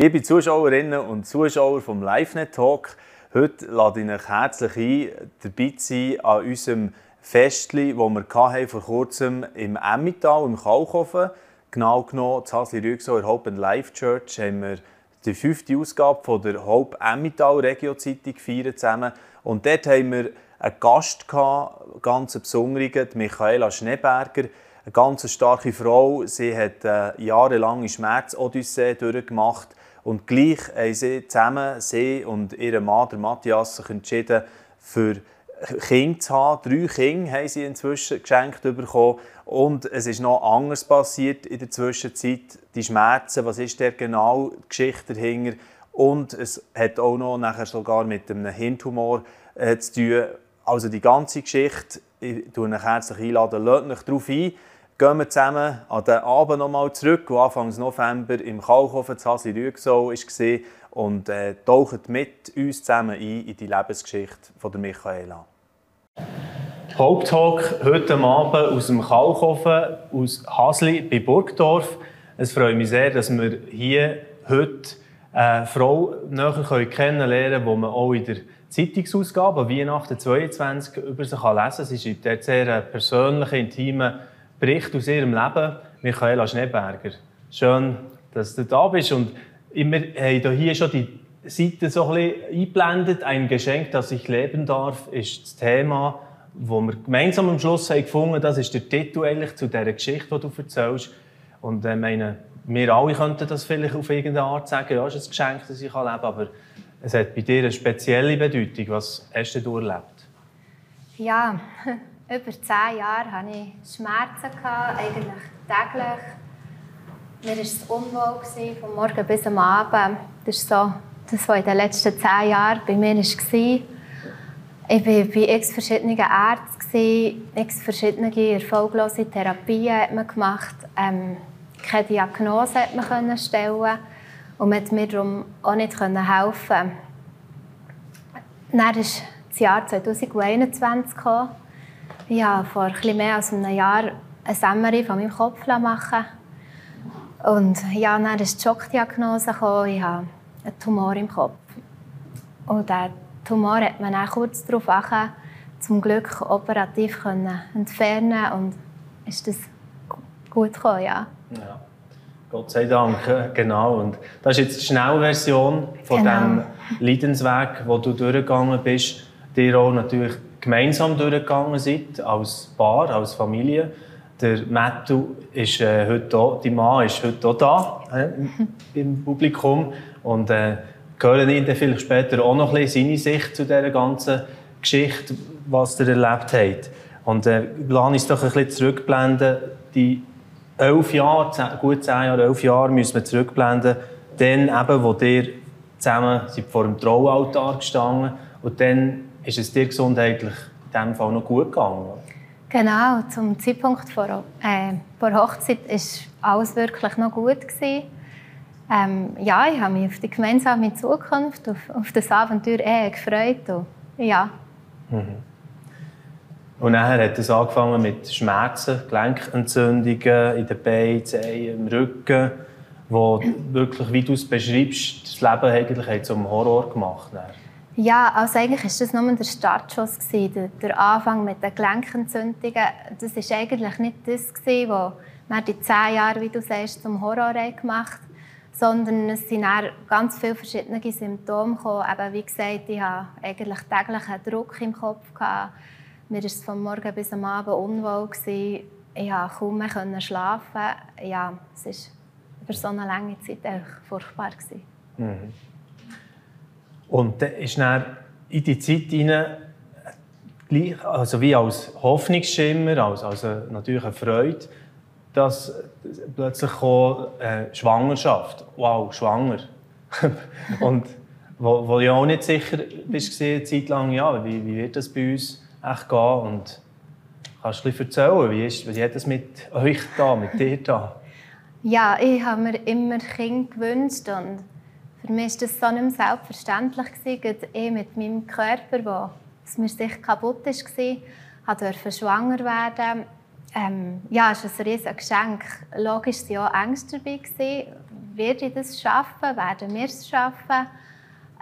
Liebe Zuschauerinnen und Zuschauer vom LiveNet Talk, heute lade ich euch herzlich ein, dabei zu sein an unserem Festli, das wir vor kurzem im Emmital, im Kalkofen Genau genommen, in Hasli-Rüegsau, in Hope Life Church, haben wir die fünfte Ausgabe von der Hope Emmital Regio-Zeitung gefeiert zusammen. Und dort haben wir einen Gast gehabt, ganz besonderen, Michaela Schneeberger, eine ganz starke Frau. Sie hat eine jahrelange Schmerzodyssee durchgemacht und gleich haben sie zusammen, sie und ihr Mann, der Matthias, sich entschieden, für Kinder zu haben. Drei Kinder haben sie inzwischen geschenkt bekommen. Und es ist noch anders passiert in der Zwischenzeit. Die Schmerzen, was ist der genau, die Geschichte dahinter. Und es hat auch noch nachher sogar mit einem Hirntumor äh, zu tun. Also die ganze Geschichte, ich lade euch herzlich einladen, lasst euch darauf ein. Gehen wir zusammen an den Abend nochmal zurück, wo Anfang November im Kalkofen zu Hasi Rüegsau war und äh, taucht mit uns zusammen ein in die Lebensgeschichte von der Michaela. Haupttalk heute Abend aus dem Kalkofen, aus Hasli bei Burgdorf. Es freut mich sehr, dass wir hier heute eine Frau näher kennenlernen können, die man auch in der Zeitungsausgabe Weihnachten 22 über sie lesen kann. Sie schreibt dort sehr einen persönlichen, intimen Bericht aus ihrem Leben. Michaela Schneeberger. Schön, dass du da bist. Und wir haben hier schon die Seite so ein eingeblendet. Ein Geschenk, das ich leben darf, ist das Thema, wo wir gemeinsam am Schluss haben gefunden das ist der Titel eigentlich zu dieser Geschichte, die du erzählst. Und ich äh, meine, wir alle könnten das vielleicht auf irgendeine Art sagen, ja, es ist ein Geschenk, das ich leben kann, aber es hat bei dir eine spezielle Bedeutung. Was hast du erlebt? Ja, über zehn Jahre hatte ich Schmerzen, eigentlich täglich. Mir war es unwohl, von morgen bis am Abend. Das ist so das, was in den letzten zehn Jahren bei mir war. Ich war bei x verschiedenen Ärzten, x verschiedene erfolglose Therapien hat man gemacht. Ähm, keine Diagnose hat man stellen und man konnte mir darum auch nicht helfen. Dann kam das Jahr 2021. Gekommen. Habe vor etwas mehr als einem Jahr eine Sämmerin von meinem Kopf machen Und ja, dann kam die Schockdiagnose. Ich habe einen Tumor im Kopf. Und diesen Tumor hat man auch kurz darauf zum Glück operativ können entfernen und ist das gut gekommen, ja. ja. Gott sei Dank, genau. Und das ist jetzt die Schnellversion von genau. dem Leidensweg, wo du durchgegangen bist, dir auch natürlich gemeinsam durchgegangen seid, als Paar, als Familie. Der Mattu ist äh, heute da, die Mann ist heute auch da äh, im Publikum. Und äh, hören ihn dann vielleicht später auch noch ein bisschen seine Sicht zu dieser ganzen Geschichte, was er erlebt hat. Und äh, lass uns doch ein bisschen zurückblenden. Die elf Jahre, gut zehn Jahre, elf Jahre müssen wir zurückblenden. Dann eben, wo ihr zusammen vor dem Traualtar gestanden und dann ist es dir gesundheitlich in diesem Fall noch gut gegangen. Genau, zum Zeitpunkt vor, äh, vor Hochzeit war alles wirklich noch gut. Gewesen. Ähm, ja, ich habe mich auf die gemeinsame Zukunft, auf, auf das Abenteuer eh gefreut. Und, ja. Mhm. Und nachher hat es angefangen mit Schmerzen, Gelenkentzündungen in den Beinen, im Rücken, wo wirklich, wie du es beschreibst, das Leben eigentlich zum Horror gemacht hat. Ja, also eigentlich war das nur der Startschuss. Der, Anfang mit den Gelenkentzündungen, das war eigentlich nicht das, was wir die zehn Jahre, wie du sagst, zum Horror gemacht sondern es sind ganz viele verschiedene Symptome gekommen. Eben, wie gesagt, ich hatte eigentlich täglich einen Druck im Kopf. Gehabt. Mir war es von morgen bis am Abend unwohl. Gewesen. Ich konnte kaum mehr schlafen. Ja, es war über so eine lange Zeit furchtbar. Gewesen. Mhm. Und dann ist dann in die Zeit hinein, also wie als Hoffnungsschimmer, als, also natürlich eine Freude, dass plötzlich kam, äh, Schwangerschaft. Wow, schwanger. und wo, wo du auch nicht sicher bist, eine Zeit lang, ja, wie, wie wird das bei uns echt gehen? Und kannst du ein erzählen, wie, ist, wie hat es mit euch da, mit dir da? Ja, ich habe mir immer Kinder gewünscht und für mich war das so nicht mehr selbstverständlich. Gewesen, eh mit meinem Körper, wo es mir sicher kaputt war, durfte schwanger werden. Ähm, ja, es ist ein riesiges Geschenk. Logisch waren auch Ängste dabei. Gewesen. werde ich das schaffen, werden wir es schaffen.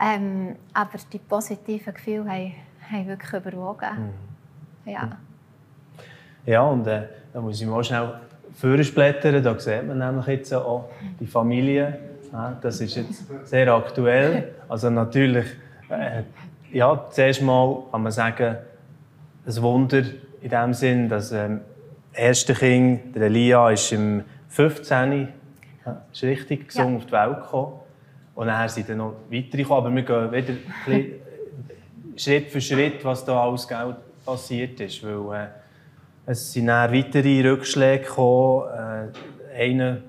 Ähm, aber die positiven Gefühle haben, haben wirklich überwogen. Mhm. Ja. Ja, und äh, da muss ich mal schnell vorblättern. Da sieht man nämlich jetzt auch die Familie. Ja, das ist jetzt sehr aktuell. Also natürlich, äh, ja, zuerst mal kann man sagen, ein Wunder in dem Sinn, dass ähm, das erste Kind, der Elia, ist im 15. Ja, ist richtig gesund ja. auf die Welt gekommen. Und dann sind dann noch weitere gekommen. Aber wir gehen wieder Schritt für Schritt, was da alles passiert ist. Weil, äh, es sind dann weitere Rückschläge gekommen. Äh, einer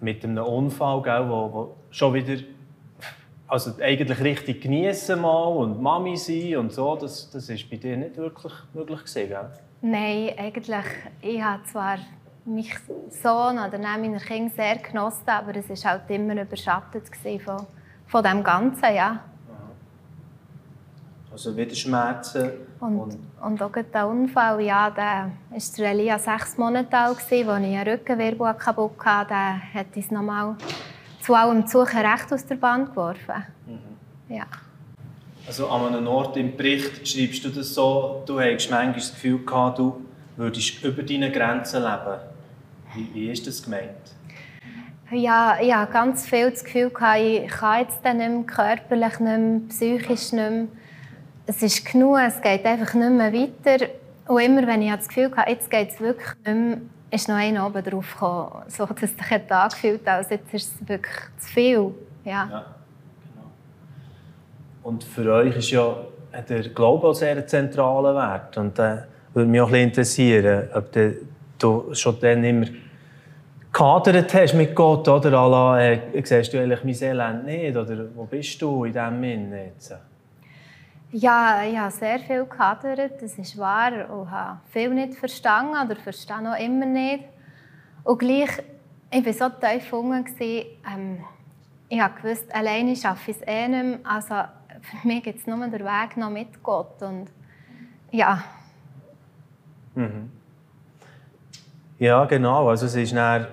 mit einem Unfall, gell, wo, wo schon wieder also eigentlich richtig genießen mal und Mami sein und so, das, das bei dir nicht wirklich möglich gewesen, gell? Nein, eigentlich, ich habe zwar mich Sohn oder meine Kinder sehr genossen, aber es war halt immer überschattet von, von dem Ganzen, ja. Also wieder Schmerzen. Und, und, und auch der Unfall, ja, der war Elia sechs Monate alt, als ich einen Rückenwirbel kaputt hatte. Der hat uns nochmal zu allem Suchen recht aus der Bahn geworfen. Mhm. Ja. Also an einem Ort im Bericht schreibst du das so, du hast manchmal das Gefühl gehabt, du würdest über deine Grenzen leben. Wie, wie ist das gemeint? Ja, ich hatte ganz viel das Gefühl, ich kann jetzt nicht mehr körperlich, nicht mehr psychisch, nicht mehr es ist genug, es geht einfach nicht mehr weiter. Und immer, wenn ich das Gefühl hatte, jetzt geht es wirklich nicht mehr, ist noch einer oben drauf gekommen, so dass es sich angefühlt hat, als jetzt ist es wirklich zu viel. Ja. ja genau. Und für euch ist ja der Glaube sehr ein zentraler Wert. Und äh, würde mich auch ein interessieren, ob du schon dann immer gehadert hast mit Gott, oder? Allah, äh, siehst du eigentlich mein Elend nicht? Oder wo bist du in diesem Sinn jetzt? Ja, ich habe sehr viel gehadert, das ist wahr. Und habe viel nicht verstanden oder verstehe noch immer nicht. Und gleich, ich war so tief unten, ähm, ich wusste, alleine schaffe ich es eh nicht mehr. Also für mich gibt es nur den Weg noch mit Gott. Und ja. Mhm. Ja, genau. Also es ist dann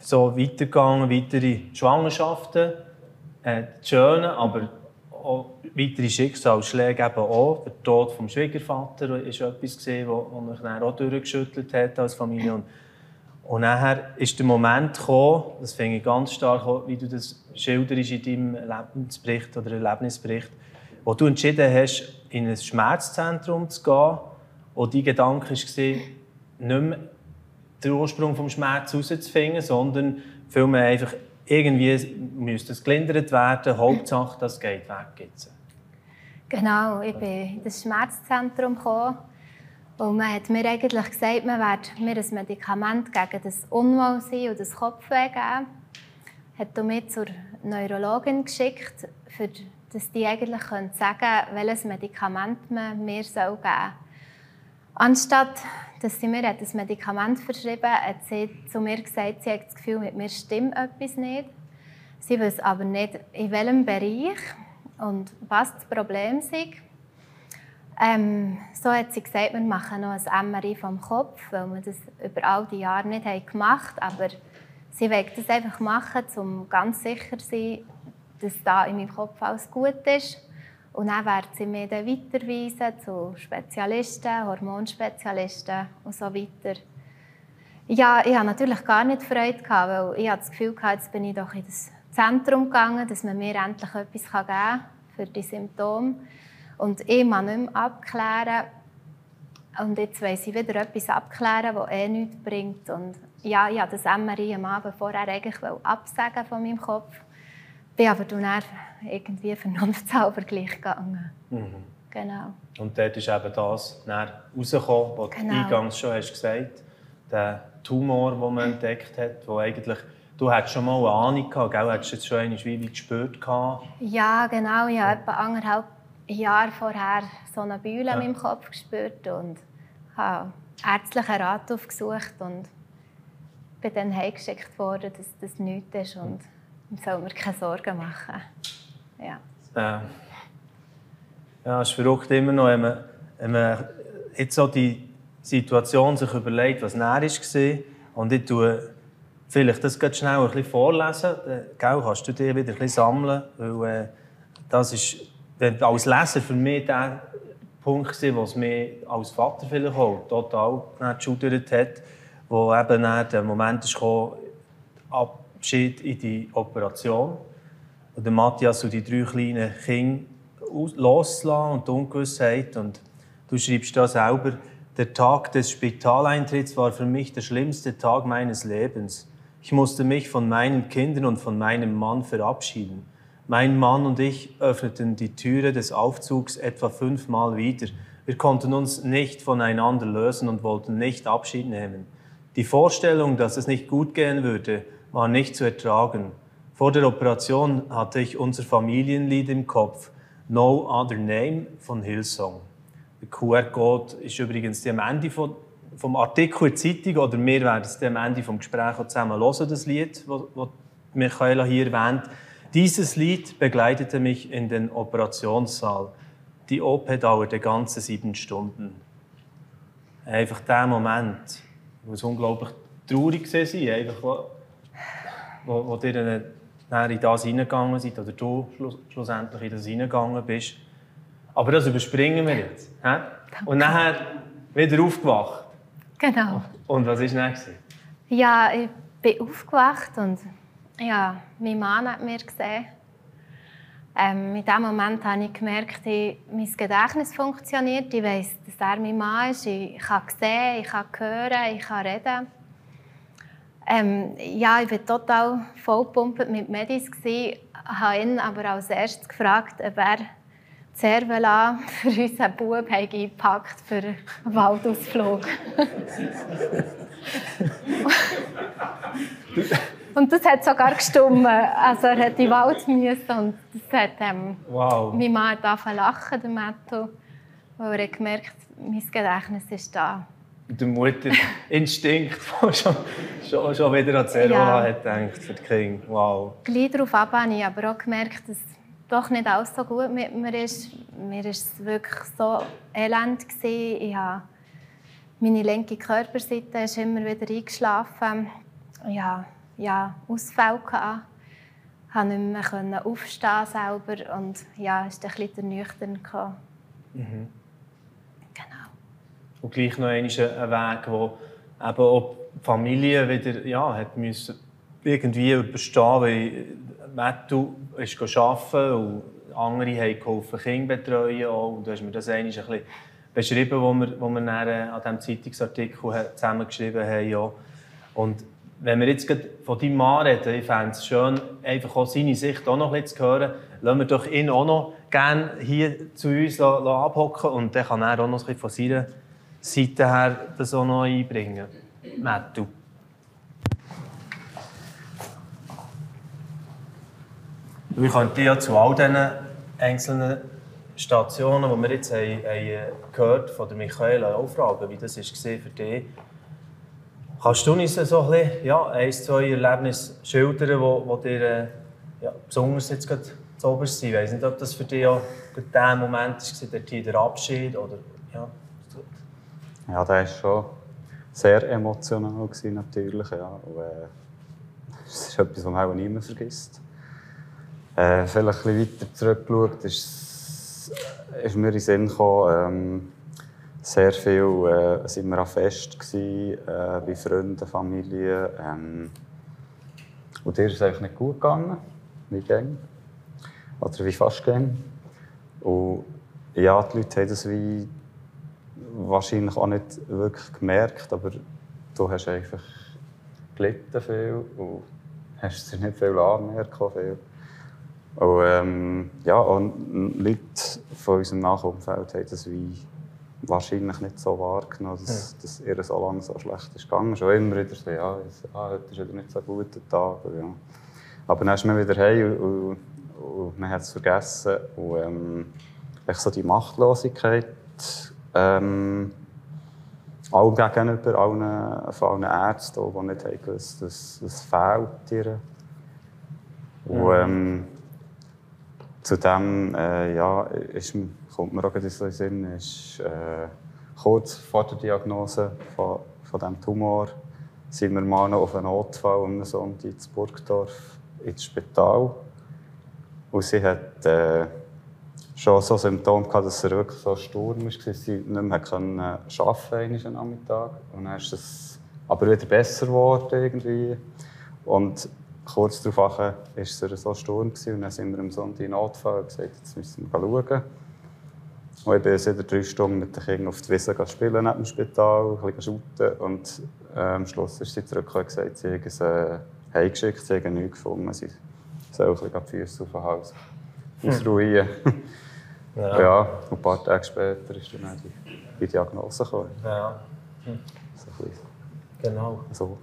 so weitergegangen, weitere Schwangerschaften. Äh, schön, aber auch weitere Schicksalsschläge eben auch. Der Tod vom Schwiegervater war etwas, was mich dann auch durchgeschüttelt hat als Familie. Und, und nachher ist der Moment gekommen, das ich ganz stark, wie du das schilderst in deinem Lebensbericht oder Erlebnisbericht, wo du entschieden hast, in ein Schmerzzentrum zu gehen, wo dein Gedanke war, nicht mehr den Ursprung des Schmerzes herauszufinden, sondern vielmehr einfach irgendwie müsste es gelindert werden. Hauptsache, das geht weg. Jetzt. Genau, ich bin in das Schmerzzentrum gekommen. Und man hat mir eigentlich gesagt, man werde mir ein Medikament gegen das Unwohlsein und das Kopfweh geben. Hat mich zur Neurologin geschickt, für dass die eigentlich sagen können, welches Medikament man mir geben soll. Anstatt dass sie mir ein Medikament verschrieben hat, hat sie zu mir gesagt, sie hat das Gefühl, mit mir stimmt etwas nicht. Sie weiß aber nicht, in welchem Bereich und was das Problem ist. Ähm, so hat sie gesagt, wir machen noch ein MRI vom Kopf, weil wir das über all die Jahre nicht gemacht haben. Aber sie will das einfach machen, um ganz sicher zu sein, dass da in meinem Kopf alles gut ist. Und dann werden sie mich dann weiterweisen zu Spezialisten, Hormonspezialisten und so weiter. Ja, ich hatte natürlich gar nicht Freude, weil ich das Gefühl hatte, jetzt bin ich doch in das Zentrum gegangen, dass man mir endlich etwas geben kann für die Symptome. Und ich muss nicht mehr abklären. Und jetzt will ich wieder etwas abklären, das eh nichts bringt. Und ja, ich habe das MRI am Abend vorher eigentlich absagen von meinem Kopf. Bin aber dann irgendwie vernunftshalber gleich gegangen. Mhm. Genau. Und dort ist eben das rausgekommen, was genau. du eingangs schon hast gesagt der Tumor, den man entdeckt hat, wo eigentlich Du hattest schon mal eine Ahnung gehabt, gell? Hattest du jetzt schon eine wie gespürt gehabt? Ja, genau. Ich habe etwa anderthalb Jahre vorher so eine Bühle ja. in meinem Kopf gespürt und habe ärztlichen Rat aufgesucht und bin dann heimgeschickt worden, dass das nichts ist und man soll mir keine Sorgen machen. Ja. Äh, ja, es ist verrückt immer noch, wenn man, wenn man jetzt so die Situation sich überlegt, was näher war. Und ich tue vielleicht das schnell ein bisschen vorlesen. Dann kannst du dir wieder ein bisschen sammeln, weil äh, das ist als Leser für mich der Punkt war, was mich als Vater vielleicht auch total geschudert hat, wo eben der Moment ist gekommen, Abschied in die Operation. Und der Matthias und die drei kleinen Kinder loslassen und die Ungewissheit. Und du schreibst da selber, der Tag des Spitaleintritts war für mich der schlimmste Tag meines Lebens. Ich musste mich von meinen Kindern und von meinem Mann verabschieden. Mein Mann und ich öffneten die Türe des Aufzugs etwa fünfmal wieder. Wir konnten uns nicht voneinander lösen und wollten nicht Abschied nehmen. Die Vorstellung, dass es nicht gut gehen würde, war nicht zu ertragen. Vor der Operation hatte ich unser Familienlied im Kopf, No Other Name von Hillsong. Der QR-Code ist übrigens am Ende von vom Artikel in der Zeitung oder wir werden es am Ende des Gesprächs zusammen hören, das Lied, das Michaela hier erwähnt. Dieses Lied begleitete mich in den Operationssaal. Die OP dauerte ganze sieben Stunden. Einfach der Moment, wo es unglaublich traurig war, einfach, wo, wo, wo ihr in das hineingegangen seid oder du schlussendlich in das hineingegangen bist. Aber das überspringen wir jetzt. He? Und nachher wieder aufgewacht. Genau. Und was war dann? Ja, ich bin aufgewacht und ja, mein Mann hat mir gesehen. Ähm, in diesem Moment habe ich gemerkt, dass mein Gedächtnis funktioniert. Ich weiß, dass er mein Mann ist. Ich kann sehen, ich kann hören, ich kann reden. Ähm, ja, ich war total vollgepumpt mit Medis. Ich habe ihn aber als erstes gefragt, ob er Cervela für unseren Bub eingepackt für einen Waldausflug. und das hat sogar gestummt. Also er hat in den Wald müssen und das hat ähm, wow. mein Mann lachen, der Matto, weil er gemerkt hat, mein Gedächtnis ist da. Der Mutterinstinkt, der schon, schon, schon wieder an Cervela ja. hat gedacht für die Kinder. Wow. Gleich darauf habe ich aber auch gemerkt, dass doch nicht alles so gut mit mir ist. Mir war es wirklich so elend. Ich habe meine linke Körperseite ist immer wieder eingeschlafen. Ich hatte ja, Ausfälle. Ich konnte nicht mehr aufstehen selber und ja, es ist ein bisschen nüchtern. Mhm. Genau. Und gleich noch ein Weg, wo eben auch die Familie wieder ja, hat müssen irgendwie überstehen, weil Mattu ist arbeiten und andere haben geholfen, Kinder betreuen. Auch. Und du hast mir das ein bisschen beschrieben, wo wir, wo wir dann an diesem Zeitungsartikel zusammengeschrieben haben. Ja. Und wenn wir jetzt von deinem Mann reden, ich fände es schön, einfach auch seine Sicht auch noch ein bisschen zu hören. Lassen wir doch ihn auch noch gerne hier zu uns abhocken und dann kann er auch noch ein bisschen von seiner Seite her das auch noch einbringen. Mattu. Wir könnten ja zu all diesen einzelnen Stationen, die wir jetzt haben, haben gehört von der Michaela auch fragen, wie das war für dich. Kannst du uns so ein, bisschen, ja, ein zwei Erlebnisse schildern, die dir ja, besonders jetzt gerade zu oberst sind? Ich weiß nicht, ob das für dich auch der Moment war, der, Abschied oder ja. Ja, der war schon sehr emotional natürlich. Ja. Und, äh, das ist etwas, was man auch niemand vergisst. Äh, vielleicht ein bisschen weiter zurückgeschaut, ist, ist mir in den Sinn gekommen, ähm, sehr viel äh, sind wir an Fest gewesen, äh, bei Freunden, Familie. Ähm, und dir ist es eigentlich nicht gut gegangen, wie gang. Oder wie fast gang. Und ja, die Leute haben das wie wahrscheinlich auch nicht wirklich gemerkt, aber du hast einfach gelitten viel und hast es nicht viel angemerkt. Viel. Und, ähm, ja, und Leute von unserem Nachumfeld haben das wie wahrscheinlich nicht so wahrgenommen, dass, ja. dass ihr so lange so schlecht ist gegangen. Schon immer wieder so, ja, ah, heute ist wieder nicht so ein guter Tag. Ja. Aber dann ist man wieder heim und, und, man hat es vergessen. Und ähm, so die Machtlosigkeit ähm, auch gegenüber allen, von allen Ärzten, die nicht haben gewusst, dass es fehlt. Und, ähm, Zudem äh, ja, ist, kommt mir auch in den Sinn, ist äh, kurz vor der Diagnose von, von diesem Tumor sind wir mal noch auf einen Notfall am Sonntag in Burgdorf ins Spital. Und sie hat äh, schon so Symptome gehabt, dass er wirklich so Sturm war, dass sie nicht mehr arbeiten konnte am Nachmittag. Und dann ist es aber wieder besser geworden irgendwie. Und kurz darauf war es so Sturm gewesen, und dann sind wir am Sonntag in Notfall und gesagt, jetzt müssen wir schauen. Und ich bin seit drei Stunden mit den Kindern auf die Wiese spielen neben dem Spital, ein bisschen shooten. Und äh, am Schluss ist sie zurückgekommen und gesagt, sie haben es äh, heimgeschickt, sie haben nichts gefunden. Sie soll ein bisschen die Füße auf den Hals ausruhen. Ja. ja, und ein paar Tage später ist dann die, die Diagnose gekommen. Ja. Hm. So ein bisschen. Genau. So.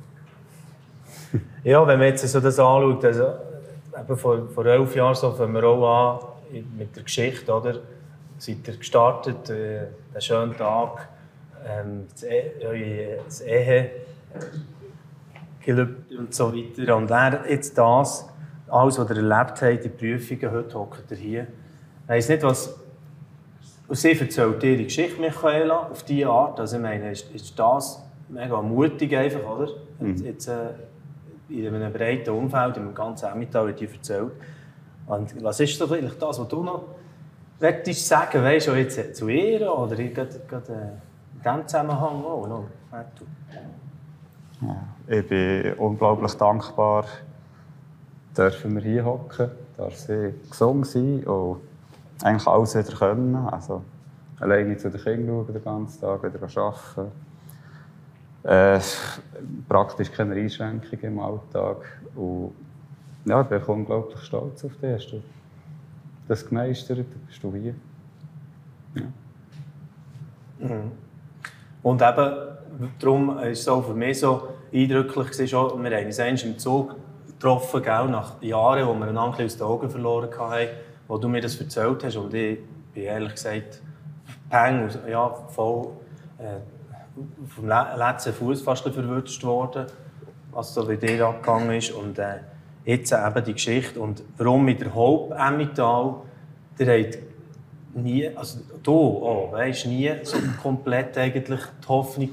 ja, wenn man jetzt so das anschaut, also eben vor, vor elf Jahren so fangen wir auch an mit der Geschichte, oder? Seid ihr gestartet, äh, den schönen Tag, ähm, das, e das Ehe, Gelübde und so weiter. Und er, jetzt das, alles, was ihr erlebt habt, die Prüfungen, heute hockt ihr hier. Ich weiss nicht, was... Und sie erzählt ihre Geschichte, Michaela, auf diese Art. Also ich meine, ist, ist das mega mutig einfach, oder? Mhm. Jetzt, äh, in einem breiten Umfeld, im ganzen Emmental, hat die erzählt. Und was ist doch eigentlich das, was du noch möchtest sagen, weißt du, jetzt zu ihr oder gerade, gerade äh, in diesem Zusammenhang auch noch? Ja, ich bin unglaublich dankbar, dürfen wir hier hocken, darf sie gesund sein und eigentlich alles wieder können. Also alleine zu den Kindern schauen, den ganzen Tag wieder arbeiten. Äh, praktisch keine Einschränkungen im Alltag. Und ja, ich bin unglaublich stolz auf dich. Hast du das gemeistert? Bist du hier? Ja. Mhm. Und eben, darum war es auch für mich so eindrücklich, gewesen, wir haben uns einmal im Zug getroffen, gell, nach Jahren, wo wir einander aus den Augen verloren hatten, wo du mir das erzählt hast. Und ich bin ehrlich gesagt, peng, ja, voll äh, vom letzten Fuß fast verwünscht worden, was so wie dir abgegangen ist. Und äh, jetzt eben die Geschichte. Und warum mit der Hope Emmental, der hat nie, also du auch, weißt, nie so komplett eigentlich die Hoffnung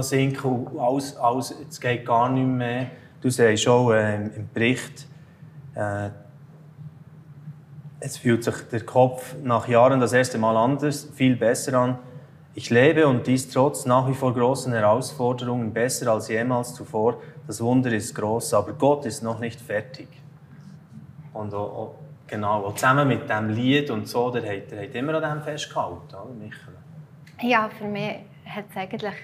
sinken alles, alles, es geht gar nicht mehr. Du sagst schon äh, im Bericht, äh, es fühlt sich der Kopf nach Jahren das erste Mal anders, viel besser an. Ich lebe und dies trotz nach wie vor großen Herausforderungen besser als jemals zuvor. Das Wunder ist groß, aber Gott ist noch nicht fertig. Und auch, genau, auch zusammen mit dem Lied und so, der hat, der hat immer an dem festgehalten, oder Michael? Ja, für mich hat es eigentlich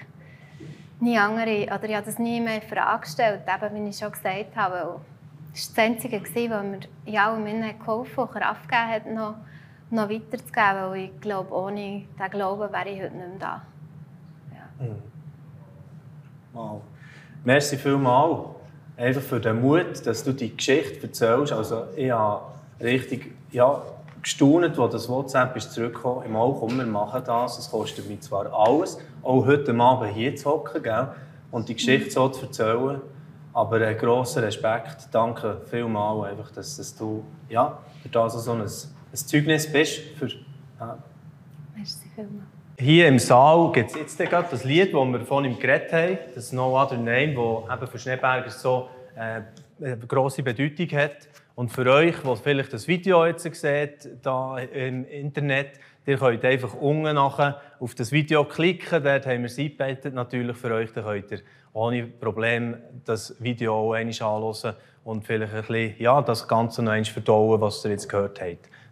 nie andere, oder ich habe das nie mehr in Frage gestellt, eben, wie ich schon gesagt habe. Das war das Einzige, was mir in allem geholfen und Kraft gegeben hat, noch, noch weiterzugeben. Weil ich glaube, ohne diesen Glauben wäre ich heute nicht mehr da. Ja. Mhm. Wow. Merci vielmals einfach für den Mut, dass du die Geschichte erzählst. Also ich habe richtig ja, gestaunt, als das WhatsApp ist zurückgekommen. Im Mal, komm, wir machen das. Es kostet mich zwar alles, auch heute Abend hier zu hocken und die Geschichte so zu erzählen. Aber einen grossen Respekt. Danke vielmals, einfach, dass, dass du ja, für das so ein, ein Zeugnis bist. Für, ja. Merci vielmals. Hier im Saal gibt es jetzt gerade das Lied, das wir von ihm geredet haben, das No Other Name, das eben für Schneeberger so äh, eine grosse Bedeutung hat. Und für euch, die vielleicht das Video jetzt seht, da im Internet, ihr könnt einfach unten nachher auf das Video klicken. Dort haben wir es eingebettet natürlich für euch. Dann könnt ihr ohne Problem das Video auch einmal anschauen und vielleicht ein bisschen, ja, das Ganze noch einmal verdauen, was ihr jetzt gehört habt.